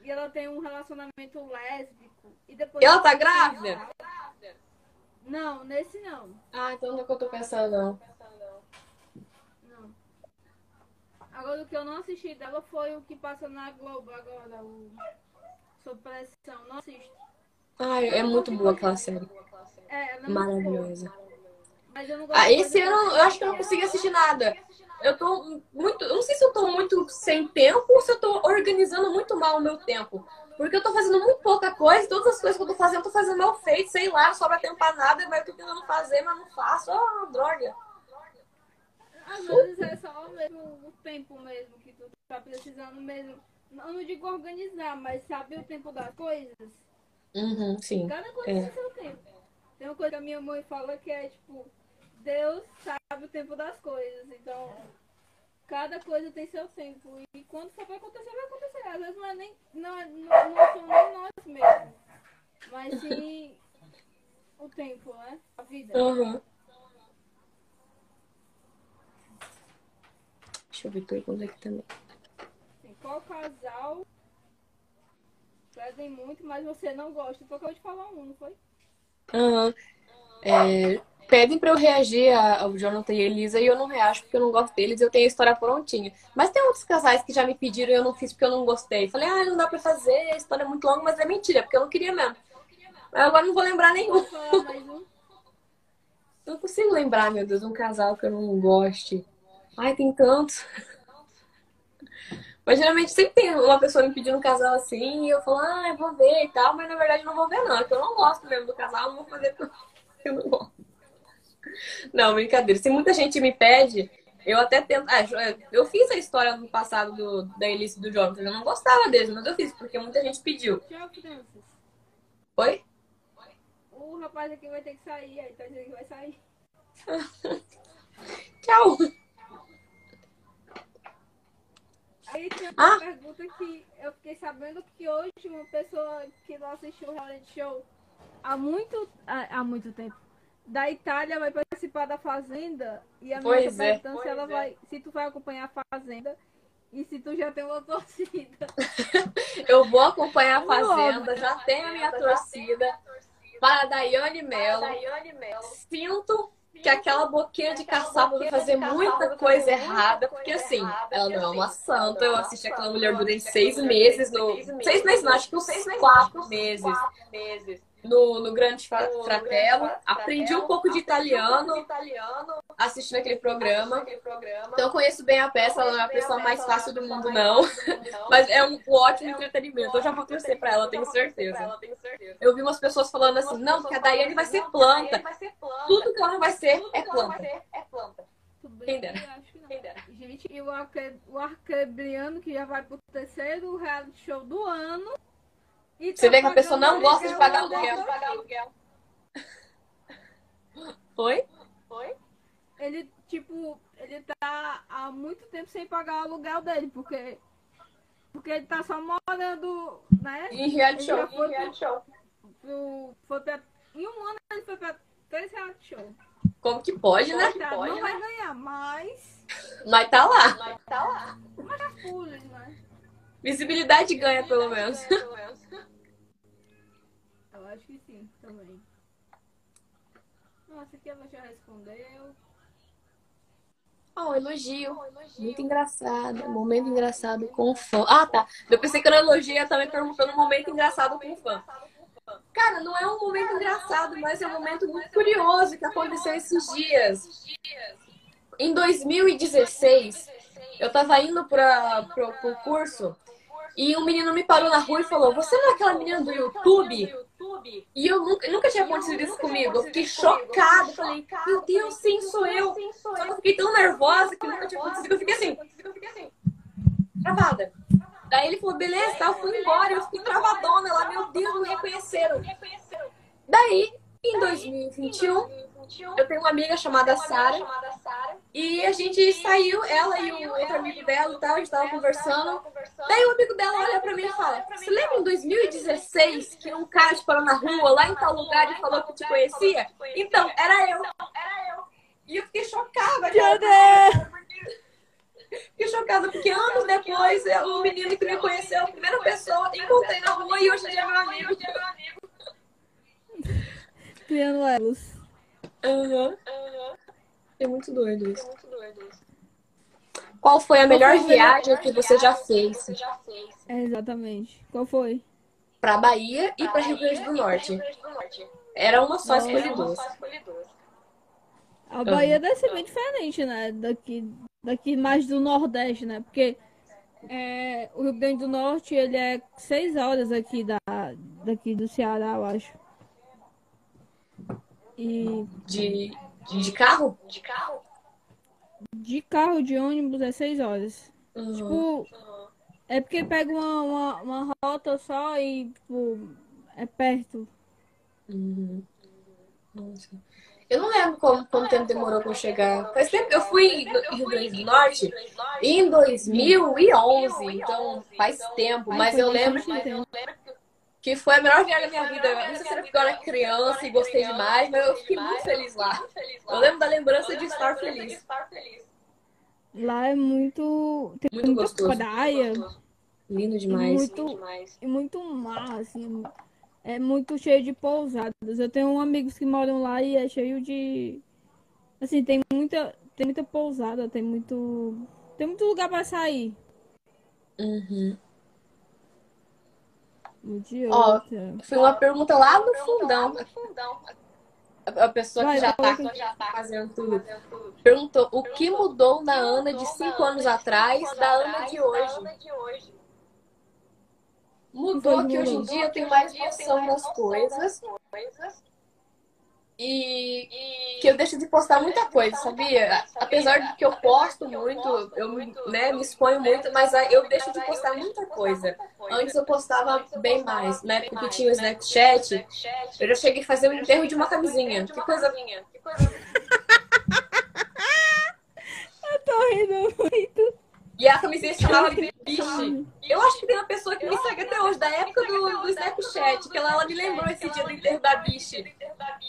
E ela tem um relacionamento lésbico. E depois E ela tá grávida? Não, nesse não. Ah, então não é o que eu tô pensando. Não. Agora o que eu não assisti dela foi o que passa na Globo agora, o Sob Pressão. Não assisto. Ai, é muito boa aquela série. É, ela é muito Maravilhosa. Mas eu não gosto Ah, esse ano eu acho que eu não consegui assistir nada. Eu tô muito. Eu não sei se eu tô muito sem tempo ou se eu tô organizando muito mal o meu tempo. Porque eu tô fazendo muito pouca coisa, todas as coisas que eu tô fazendo, eu tô fazendo mal feito, sei lá, não sobra tempo pra nada, mas eu tô tentando fazer, mas não faço. Ah, droga. Às vezes é só mesmo o tempo mesmo que tu tá precisando mesmo. Eu não digo organizar, mas saber o tempo das coisas. Uhum, sim. Cada coisa É. tem seu tempo. Tem uma coisa que a minha mãe fala que é tipo, Deus sabe o tempo das coisas. Então, cada coisa tem seu tempo. E quando for pra acontecer, vai acontecer. Às vezes não é nem. Não, é, não, não nem nós mesmos. Mas sim o tempo, né? A vida. Uhum. Deixa eu ver pergunta aqui também. Qual casal pedem muito, mas você não gosta? Tu acabou de falar um, não foi? Aham. É, pedem pra eu reagir ao Jonathan e a Elisa e eu não reajo porque eu não gosto deles eu tenho a história prontinha. Mas tem outros casais que já me pediram e eu não fiz porque eu não gostei. Falei, ah, não dá pra fazer, a história é muito longa, mas é mentira, porque eu não queria mesmo. Mas agora não vou lembrar nenhum. Um. Eu não consigo lembrar, meu Deus, um casal que eu não goste. Ai, tem tantos. Mas geralmente sempre tem uma pessoa me pedindo um casal assim, e eu falo, ah, eu vou ver e tal, mas na verdade não vou ver, não. Porque eu não gosto mesmo do casal, não vou fazer porque eu não gosto. Não, brincadeira. Se muita gente me pede, eu até tento. Ah, eu fiz a história no passado do, da Elise e do Jonathan. Eu não gostava deles, mas eu fiz, porque muita gente pediu. Tchau, crianças. Oi? O rapaz aqui vai ter que sair, aí tá dizendo que vai sair. Tchau. Aí tem uma Ah. pergunta que eu fiquei sabendo que hoje uma pessoa que não assistiu o reality show há muito, há, há muito tempo da Itália vai participar da Fazenda e a minha Pois é. se ela vai, se tu vai acompanhar a Fazenda e se tu já tem uma torcida. Eu vou acompanhar a. Fazenda, já tenho a minha torcida para a Daiane Mello. Sinto que aquela boquinha de caçapa vai fazer muita coisa errada, porque assim, ela não é uma santa. Eu assisti aquela mulher durante seis meses, no, seis meses não, acho que uns quatro meses no, no Grande Fra- Fratello. Aprendi um pouco de italiano assistindo aquele programa. Então eu conheço bem a peça, ela não é a pessoa mais fácil do mundo, não. Mas é um ótimo entretenimento. Eu já vou torcer pra ela, tenho certeza. Eu vi umas pessoas falando assim, não, porque a Daiane vai ser planta. Tudo que ela não vai ser é planta. Tudo Quem bem, dera. eu acho que não. Gente, e o, Arque, o Arquebriano que já vai pro terceiro reality show do ano. E Você vê que a pessoa não gosta de pagar aluguel. aluguel. Oi? Ele, tipo, ele tá há muito tempo sem pagar o aluguel dele, porque. Porque ele tá só morando, né? Em reality Ele já show. foi pro, pro, foi pra, em um ano ele foi pra três reality show. Como que pode, né? Tá, não vai ganhar, mas. Mas tá lá. Mas tá full, né? Visibilidade ganha, pelo menos. Eu acho que sim, também. Nossa, aqui ela já respondeu. Oh, elogio. Muito engraçado. Momento engraçado com fã. Ah, tá. Eu pensei que era elogio e também perguntando um momento engraçado com fã. Cara, não é um momento engraçado, mas é um momento muito curioso que aconteceu esses dias. Em 2016, eu tava indo para pro curso e um menino me parou na rua e falou: Você não é aquela menina do YouTube? E eu nunca, nunca tinha acontecido isso comigo. Eu fiquei chocada. Falei: Meu Deus, sim, sou eu. Só que eu fiquei tão nervosa que nunca tinha acontecido. Eu fiquei assim, travada. Daí ele falou: Beleza, tá, eu fui embora. Eu fiquei travadona lá. Meu Deus, me reconheceram. Daí, em 2021, eu tenho uma amiga chamada Sara. E a gente saiu, ela e o outro amigo dela e tal, a gente tava conversando. Daí o amigo dela olha pra mim e fala: Você lembra em 2016 que um cara te parou na rua, lá em tal lugar, e falou que te conhecia? Então, era eu. E eu fiquei chocada. cara. Fiquei chocada, porque anos depois, é o menino que me conheceu, a primeira pessoa, encontrei na rua e hoje em dia é meu amigo. Criando elos. Aham. É muito doido isso. Qual foi a melhor foi a melhor viagem que você já fez? É, exatamente. Qual foi? Pra Bahia e pra Rio Grande do Norte. Era uma só, escolhi duas. A Bahia deve ser bem diferente, né? Daqui, daqui mais do Nordeste, né? Porque é, o Rio Grande do Norte, ele é seis horas aqui da, daqui do Ceará, eu acho. E De, de carro? de carro, de ônibus, é seis horas. Uhum. Tipo, é porque pega uma, uma, uma rota só e, tipo, é perto. Uhum. Nossa. Eu não lembro como, quanto tempo demorou pra eu chegar. Faz tempo eu fui no Rio Grande do Norte em 2011, então faz tempo, mas eu lembro que que foi a melhor viagem da minha vida. Não sei se era porque eu era criança e gostei demais, mas eu fiquei muito feliz lá. Eu lembro da lembrança de estar feliz. Lá é muito. Tem Muito muita gostoso. praia Lindo demais. muito- e muito mar, assim. É muito cheio de pousadas. Eu tenho amigos que moram lá e é cheio de. Assim, tem muita, tem muita pousada, tem muito. Tem muito lugar pra sair. Uhum. Ó. Foi uma pergunta lá no fundão. A a pessoa Vai, que já fala tá, tá fazendo tudo. Perguntou o que mudou na Ana de cinco anos atrás da Ana de hoje. Mudou que hoje em dia eu tenho mais noção das coisas. E que eu deixo de postar muita coisa, sabia? Apesar de que eu posto muito, eu né, me exponho muito, mas eu deixo de postar muita coisa. Antes eu postava bem mais, né? Porque tinha o Snapchat. Eu já cheguei a fazer o enterro de uma camisinha. Que coisa. Eu tô rindo muito. E a camisinha se chamava Biche. Eu acho que tem uma pessoa que me segue até hoje, da época do, do Snapchat, que ela, ela me lembrou esse dia do enterro da Biche.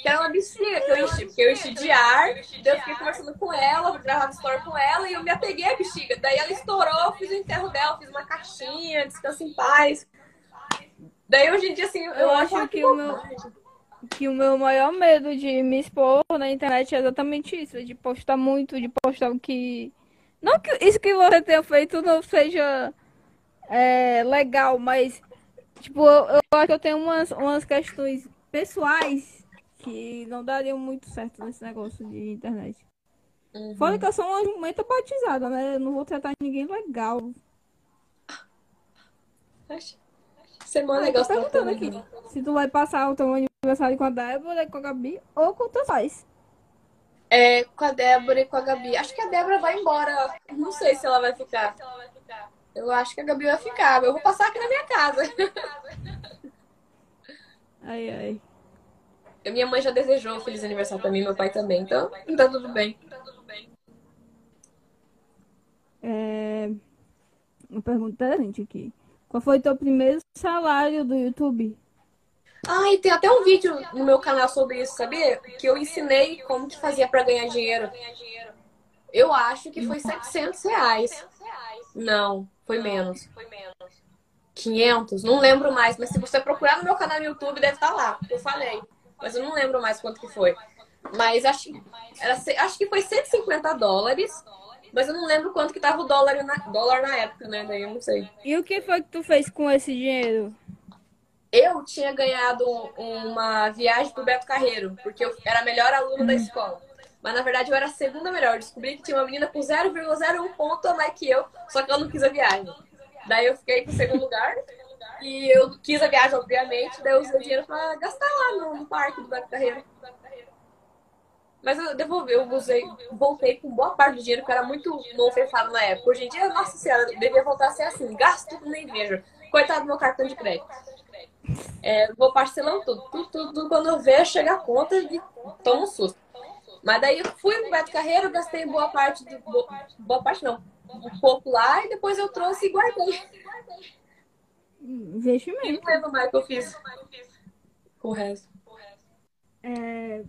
Que era uma bichinha que eu enchi, porque eu enchi de ar, daí eu fiquei conversando com ela, gravava story com ela e eu me apeguei à bexiga. Daí ela estourou, eu fiz o enterro dela, fiz uma caixinha, descansa em paz. Daí hoje em dia, assim, eu, Eu acho acho que que o meu, que o meu maior medo de me expor na internet é exatamente isso, de postar muito, de postar o que. Não que isso que você tenha feito não seja é, legal, mas tipo, eu, eu acho que eu tenho umas, umas questões pessoais que não dariam muito certo nesse negócio de internet. Uhum. Fora que eu sou uma jumenta batizada, né? Eu não vou tratar ninguém legal. Você manda Ah, legal tô perguntando aqui. Se tu vai passar o teu aniversário com a Débora, com a Gabi ou com teus pais. É, com a Débora e com a Gabi. Acho que a Débora vai embora. Não sei se ela vai ficar. Eu acho que a Gabi vai ficar. Eu vou passar aqui na minha casa. Ai, ai. A minha mãe já desejou um feliz aniversário pra mim, meu pai também. Então, tá tudo bem. É... Uma pergunta interessante aqui. Qual foi teu primeiro salário do YouTube? Ah, e tem até um vídeo no meu canal sobre isso, sabia? Que eu ensinei como que fazia pra ganhar dinheiro. Eu acho que foi 700 reais. Não, foi menos. 500, não lembro mais. Mas se você procurar no meu canal no YouTube, deve estar lá. Eu falei. Mas eu não lembro mais quanto que foi. Mas acho, era, acho que foi 150 dólares. Mas eu não lembro quanto que tava o dólar na, dólar na época, né? Daí eu não sei. E o que foi que tu fez com esse dinheiro? Eu tinha ganhado uma viagem pro Beto Carreiro, porque eu era a melhor aluna da escola. Mas na verdade eu era a segunda melhor. Eu descobri que tinha uma menina com 0,01 ponto a mais que eu, só que ela não quis a viagem. Daí eu fiquei com o segundo lugar. E eu quis a viagem, obviamente, daí eu usei o dinheiro pra gastar lá no, no parque do Beto Carreiro. Mas eu devolvi, eu usei, voltei com boa parte do dinheiro, que era muito fechado na época. Hoje em dia, nossa senhora, devia voltar a ser assim, gasto tudo nem vejo. Coitado do meu cartão de crédito. É, vou parcelando tudo. Tudo, tudo. Quando eu ver, chega a conta e tomo um susto. Mas daí eu fui pro Beto Carreiro, gastei boa parte do. bo- Boa parte não. Um pouco lá e depois eu trouxe e guardei. Investimento. Não lembro mais que eu fiz o resto. É,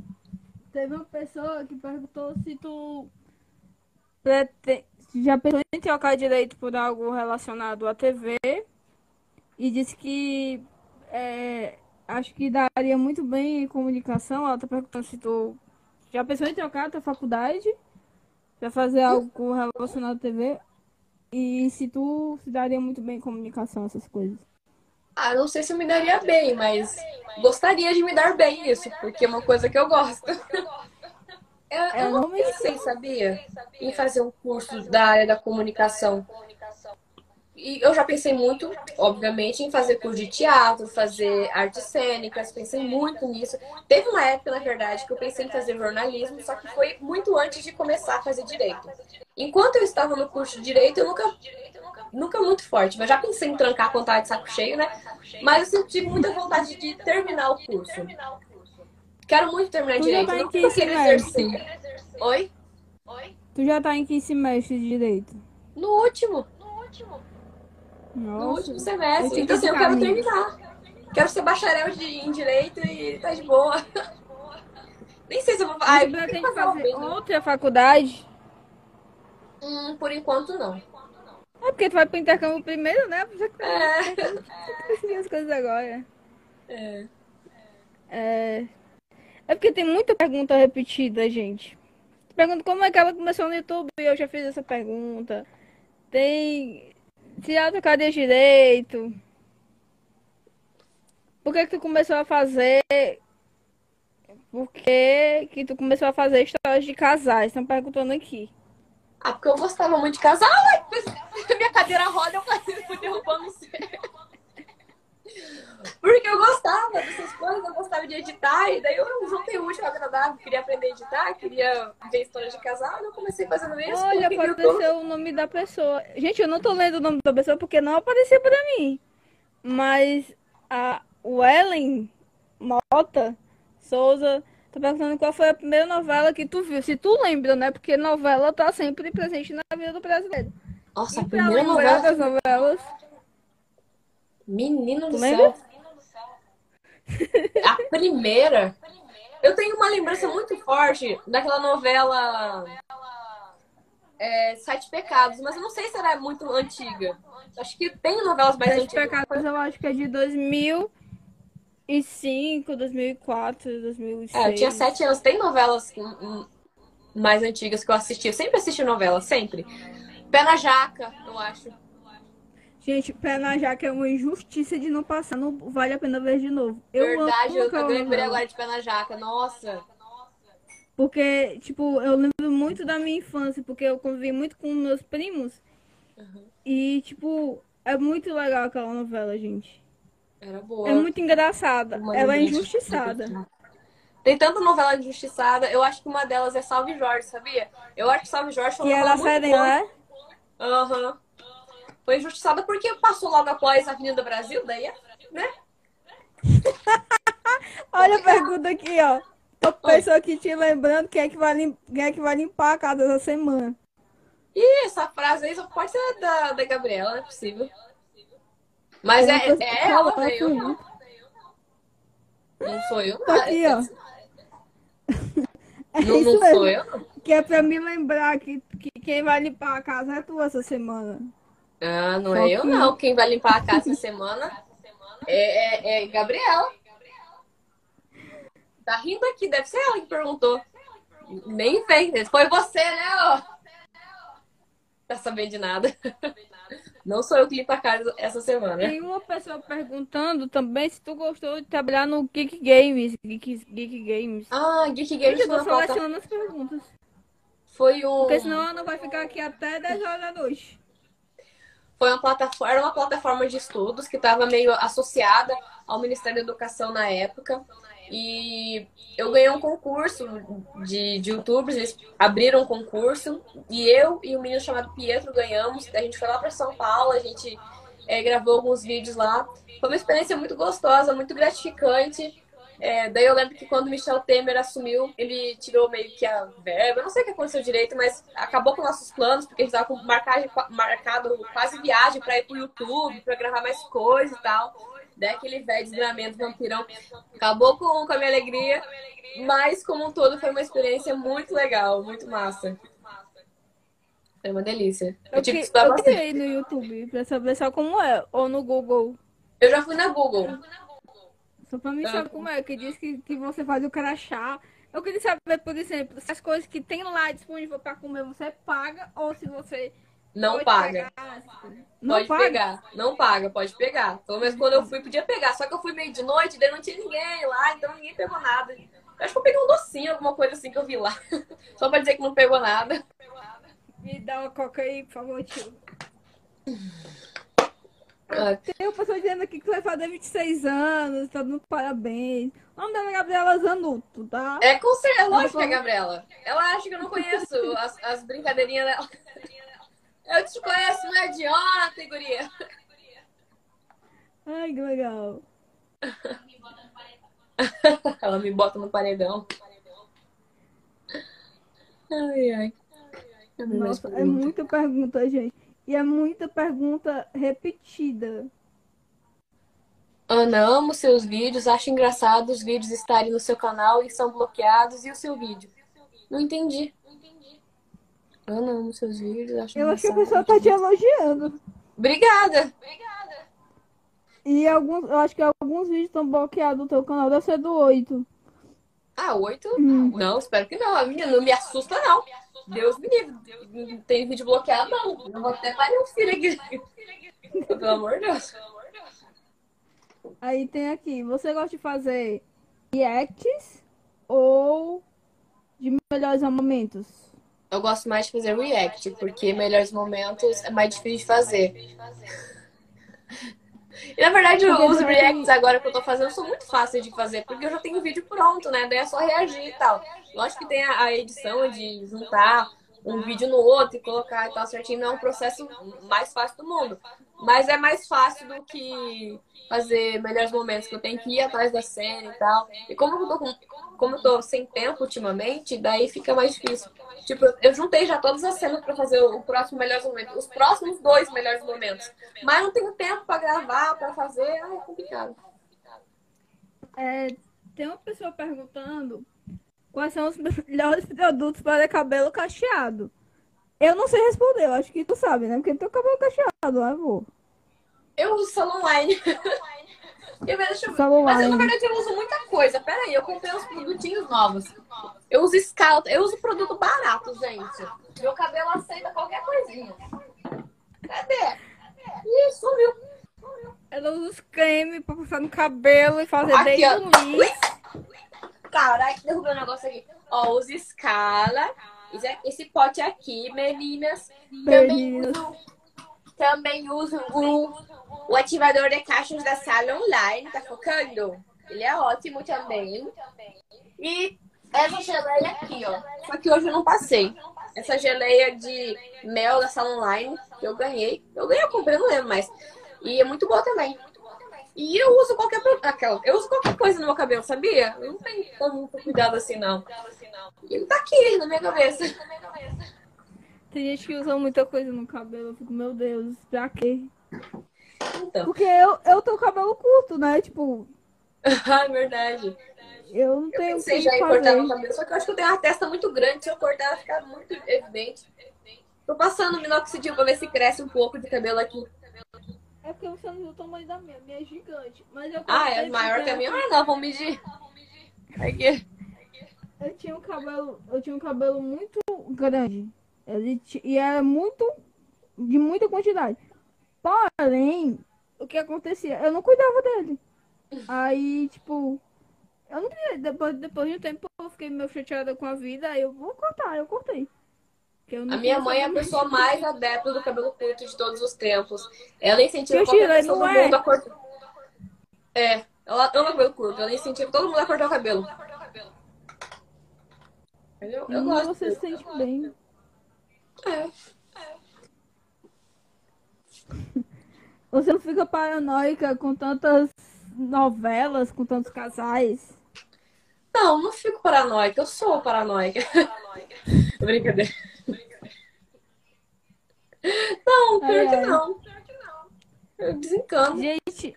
teve uma pessoa que perguntou se tu prete- já pensou em trocar direito por algo relacionado à TV e disse que é, acho que daria muito bem em comunicação. Ela tá perguntando se tu já pensou em trocar a tua faculdade para fazer algo relacionado à TV e se tu se daria muito bem em comunicação, essas coisas. Ah, não sei se eu me daria bem, mas gostaria de me dar bem nisso, porque é uma coisa que eu gosto. Eu, É, eu não pensei, sabia? Em fazer um curso da área da comunicação. E eu já pensei muito, obviamente, em fazer curso de teatro, fazer artes cênicas, pensei muito nisso. Teve uma época, na verdade, que eu pensei em fazer jornalismo, só que foi muito antes de começar a fazer direito. Enquanto eu estava no curso de direito, eu nunca, nunca muito forte, mas já pensei em trancar quando tava de saco cheio, né? Mas eu tive muita vontade de terminar o curso. Quero muito terminar Tu já direito, tá eu quero semestre? exercer. Oi? Tu já tá em que semestre de direito? No último. No Nossa. último eu semestre. Então, assim, eu quero terminar. Quero ser bacharel de, em direito e tá de boa. Nem sei se eu vou Ai, tem pretende que fazer uma outra faculdade? Hum, por enquanto, não. É porque tu vai pro intercâmbio primeiro, né? É. conseguir as coisas agora. É. É... é porque tem muita pergunta repetida, gente. Pergunta como é que ela começou no YouTube e eu já fiz essa pergunta. Tem teatro cadê direito? Por que que tu começou a fazer? por que que tu começou a fazer histórias de casais? Estão perguntando aqui. Ah, porque eu gostava muito de casal. Ai, minha cadeira roda, eu derrubando o. Porque eu gostava dessas coisas, eu gostava de editar, e daí eu juntei o útil ao agradável, queria aprender a editar, queria ver histórias de casal, e eu comecei fazendo isso. Olha, porque pode eu tô- o nome da pessoa. Gente, eu não tô lendo o nome da pessoa porque não apareceu pra mim. Mas a o Ellen Mota Souza tá perguntando qual foi a primeira novela que tu viu. Se tu lembra, né? Porque novela tá sempre presente na vida do brasileiro. Nossa, a E pra primeira novela. das novelas. Menino do céu. A primeira. Eu tenho uma lembrança muito forte daquela novela é, Sete Pecados, mas eu não sei se ela é muito antiga. Acho que tem novelas mais Sete antigas. Pecados eu acho que é de 2005, 2004, 2006. É, eu tinha sete anos. Tem novelas mais antigas que eu assisti. Eu sempre assisti novela, sempre. Pé na Jaca, eu acho. Gente, Pé na Jaca é uma injustiça de não passar. Não vale a pena ver de novo. Eu Verdade, amo eu, eu lembrei agora de Pé na Jaca. Nossa. Porque, tipo, eu lembro muito da minha infância, porque eu convivi muito com meus primos. E, tipo, é muito legal aquela novela, gente. Era boa. É muito engraçada. Uma Ela é injustiçada. Tem tanta novela injustiçada. Eu acho que uma delas é Salve Jorge, sabia? Eu acho que Salve Jorge foi Que uma ela novela sai muito boa. né? Aham. Foi injustiçada porque passou logo após a Avenida Brasil, daí, é, né? Olha a pergunta aqui, ó. Tô pessoa aqui te lembrando quem é que vai, lim... quem é que vai limpar a casa essa semana. Ih, essa frase aí só pode ser da, da Gabriela, não é possível. Mas é, não consigo é ela, velho. Eu não. Não sou eu, não. Aqui, ó. É Não, isso não sou eu, não. Que é pra me lembrar que, que quem vai limpar a casa é tu essa semana. Ah, não Só é eu, que- não. Quem vai limpar a casa essa semana é, é, é Gabriela. Tá rindo aqui, deve ser ela que perguntou. Nem vem. Foi você, né? ó? Tá sabendo de nada. Não sou eu que limpo a casa essa semana. Tem uma pessoa perguntando também se tu gostou de trabalhar no Geek Games. Geek, Geek Games. Ah, Geek Games eu tô selecionando as perguntas. foi um. Porque senão ela não vai ficar aqui até 10 horas da noite. Foi uma plataforma, era uma plataforma de estudos que estava meio associada ao Ministério da Educação na época. E eu ganhei um concurso de, de youtubers, eles abriram um concurso e eu e um menino chamado Pietro ganhamos. A gente foi lá para São Paulo, a gente eh, gravou alguns vídeos lá. Foi uma experiência muito gostosa, muito gratificante. É, daí eu lembro que quando o Michel Temer assumiu, ele tirou meio que a verba. Eu não sei o que aconteceu direito, mas acabou com nossos planos, porque a gente tava com marcado, marcado quase viagem para ir pro YouTube, para gravar mais coisa e tal. Daí aquele velho desgramento vampirão acabou com, com a minha alegria, mas como um todo foi uma experiência muito legal, muito massa. Foi uma delícia. Eu, Eu, tive que estudar eu bastante. criei no YouTube pra saber só como é. Ou no Google. Eu já fui na Google. Só pra mim Tá. saber como é. Que diz que, que você faz o crachá. Eu queria saber, por exemplo, se as coisas que tem lá disponível pra comer você paga ou se você Não pode paga. pegar. Não Pode paga? pegar. Não paga, pode pegar. Pelo menos quando eu fui, podia pegar. Só que eu fui meio de noite, daí não tinha ninguém lá, então ninguém pegou nada. Eu acho que eu peguei um docinho, alguma coisa assim que eu vi lá. Só pra dizer que não pegou nada. Me dá uma coca aí, por favor, tio. Ah, Tem uma pessoa dizendo aqui que vai fazer 26 anos, tá dando parabéns. O nome dela é Gabriela Zanuto, tá? É com certeza, é lógico que é a Gabriela. Ela acha que eu não conheço as, as brincadeirinhas dela. Eu te conheço, não é de ontem, guria. Ai, que legal. Ela me bota no paredão. Ai, ai. Nossa, é muita pergunta, gente. E é muita pergunta repetida. Ana, amo seus vídeos, acho engraçado os vídeos estarem no seu canal e são bloqueados. E o seu vídeo? Não entendi. Ana, amo seus vídeos, acho Eu acho que a pessoa tá te elogiando. Obrigada. E alguns, eu acho que alguns vídeos estão bloqueados no teu canal. Deve ser do 8. Ah, oito? Hum. Não, espero que não. A minha não me assusta, não. Deus me livre. Não tem vídeo bloqueado, não. Eu vou até parir um filho aqui. Pelo amor de Deus. Aí tem aqui. Você gosta de fazer reacts ou de melhores momentos? Eu gosto mais de fazer react, porque melhores momentos é mais difícil de fazer. E na verdade, os reacts agora que eu tô fazendo são muito fáceis de fazer, porque eu já tenho o vídeo pronto, né? Daí é só reagir e tal. Lógico que tem a edição de juntar um vídeo no outro e colocar e tal certinho, não é um processo mais fácil do mundo. Mas é mais fácil do que fazer melhores momentos, que eu tenho que ir atrás da cena e tal. E como eu tô, com, como eu tô sem tempo ultimamente, daí fica mais difícil. Tipo, eu juntei já todas as cenas para fazer o próximo melhores momentos, os próximos dois melhores momentos. Mas não tenho tempo para gravar, para fazer, ah, é complicado. É, tem uma pessoa perguntando quais são os melhores produtos para cabelo cacheado. Eu não sei responder, eu acho que tu sabe, né? Porque tu tem cabelo cacheado, né, amor? Eu uso online. eu vejo... Salão Mas online. na verdade eu uso muita coisa. Pera aí, eu comprei uns produtinhos novos. Eu uso escala, eu uso produto barato, gente. Meu cabelo aceita qualquer coisinha. Cadê? Ih, sumiu. Ela usa os creme pra passar no cabelo e fazer Aqui, desde liso. Caralho, derrubei um negócio aqui. Ó, uso escala. Esse- Esse pote aqui, meninas. Também uso, também uso o, o ativador de caixas da sala online. Tá focando? Ele é ótimo também. E essa geleia aqui, ó. Só que hoje eu não passei. Essa geleia de mel da sala online que eu ganhei. Eu ganhei, eu comprei, não lembro mais. E é muito boa também. E eu uso qualquer aquela, eu uso qualquer coisa no meu cabelo, sabia? Eu não tenho tanto cuidado assim, não. Ele tá aqui na minha cabeça. Tem gente que usa muita coisa no cabelo. Eu fico, meu Deus, pra quê? Então. Porque eu, eu tenho cabelo curto, né? Tipo, Ah, é verdade. eu não Eu tenho o pensei já em cortar meu fazer. cabelo, só que eu acho que eu tenho uma testa muito grande. Se eu cortar, vai ficar muito evidente. Tô passando minoxidil pra ver se cresce um pouco de cabelo aqui. É porque você não viu o tamanho da minha. A minha é gigante. Mas eu Ah, é maior que a minha? Ah, não, vamos medir. Aqui. Eu tinha um cabelo, eu tinha um cabelo muito grande. Ele ti- e era muito de muita quantidade. Porém, o que acontecia? Eu não cuidava dele. Aí, tipo, eu não queria. Depois, depois de um tempo eu fiquei meio chateada com a vida. Aí eu vou cortar, eu cortei. Eu A minha mãe é a pessoa mais adepta do cabelo curto de todos os tempos. Ela incentiva Eu qualquer pessoa do é? mundo a cortar. É, ela ama cabelo curto. Ela incentiva todo mundo a cortar o cabelo. Eu, eu Hum, gosto. você se sente bem. É. Você não fica paranoica com tantas novelas, com tantos casais. Não, não fico paranoica. Eu sou paranoica. Brincadeira. Não, pior Ai, que não. Eu desencano. Gente,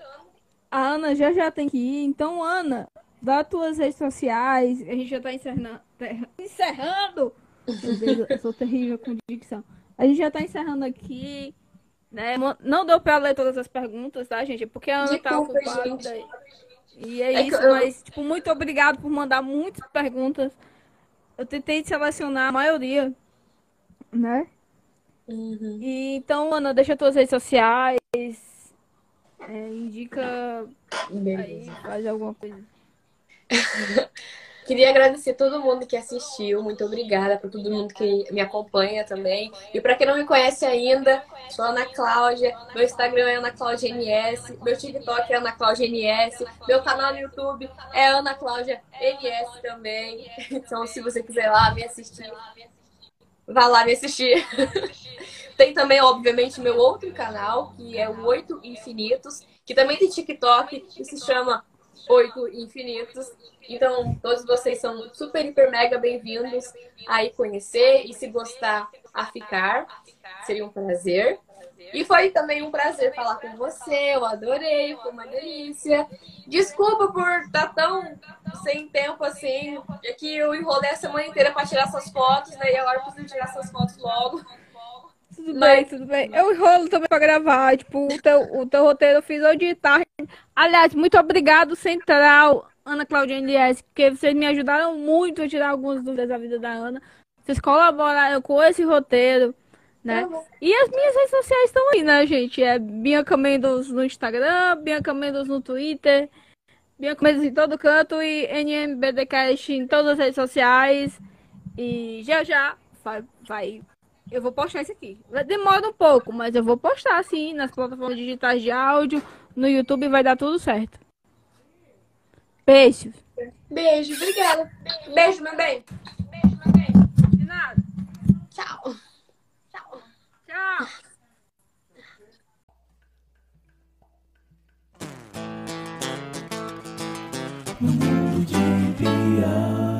a Ana já já tem que ir. Então, Ana, dá tuas redes sociais. A gente já tá encerrando. Encerrando! Meu Deus, eu sou terrível com dicção. A gente já tá encerrando aqui. Né? Não deu pra ler todas as perguntas, tá, gente? Porque a Ana tá ocupada. gente. E é, É isso, eu- mas, tipo, muito obrigado por mandar muitas perguntas. Eu tentei selecionar a maioria, né? Uhum. E, então, Ana, deixa tuas redes sociais. é, indica aí, Beleza. faz alguma coisa. Queria agradecer todo mundo que assistiu. Muito obrigada por todo mundo que me acompanha também. E para quem não me conhece ainda, sou Ana Cláudia. Meu Instagram é Ana Cláudia NS. Meu TikTok é Ana Cláudia NS. Meu canal no YouTube é Ana Cláudia NS também. Então, se você quiser lá me assistir, vá lá me assistir. Tem também, obviamente, meu outro canal, que é o Oito Infinitos, que também tem TikTok, que se chama Oito Infinitos. Então, todos vocês são super, hiper, mega bem-vindos a ir conhecer e se gostar, a ficar. Seria um prazer. E foi também um prazer falar com você, eu adorei, foi uma delícia. Desculpa por estar tão sem tempo assim, é que eu enrolei a semana inteira para tirar essas fotos, né? E agora eu preciso tirar essas fotos logo. Tudo Mas- bem, tudo bem. Eu enrolo também pra gravar. Tipo, o teu, o teu roteiro eu fiz hoje de tarde. Aliás, muito obrigado, Central, Ana Claudia NS, porque vocês me ajudaram muito a tirar algumas dúvidas da vida da Ana. Vocês colaboraram com esse roteiro, né? Bom. E as minhas redes sociais estão aí, né, gente? É Bianca Mendes no Instagram, Bianca Mendes no Twitter, Bianca Mendes em todo canto e NMBDcast em todas as redes sociais. E já já vai, vai. Eu vou postar isso aqui. Demora um pouco, mas eu vou postar assim nas plataformas digitais de áudio. No YouTube vai dar tudo certo. Beijos. Beijo, obrigada. Beijo, meu bem. De nada. Tchau. Tchau. No mundo de piada.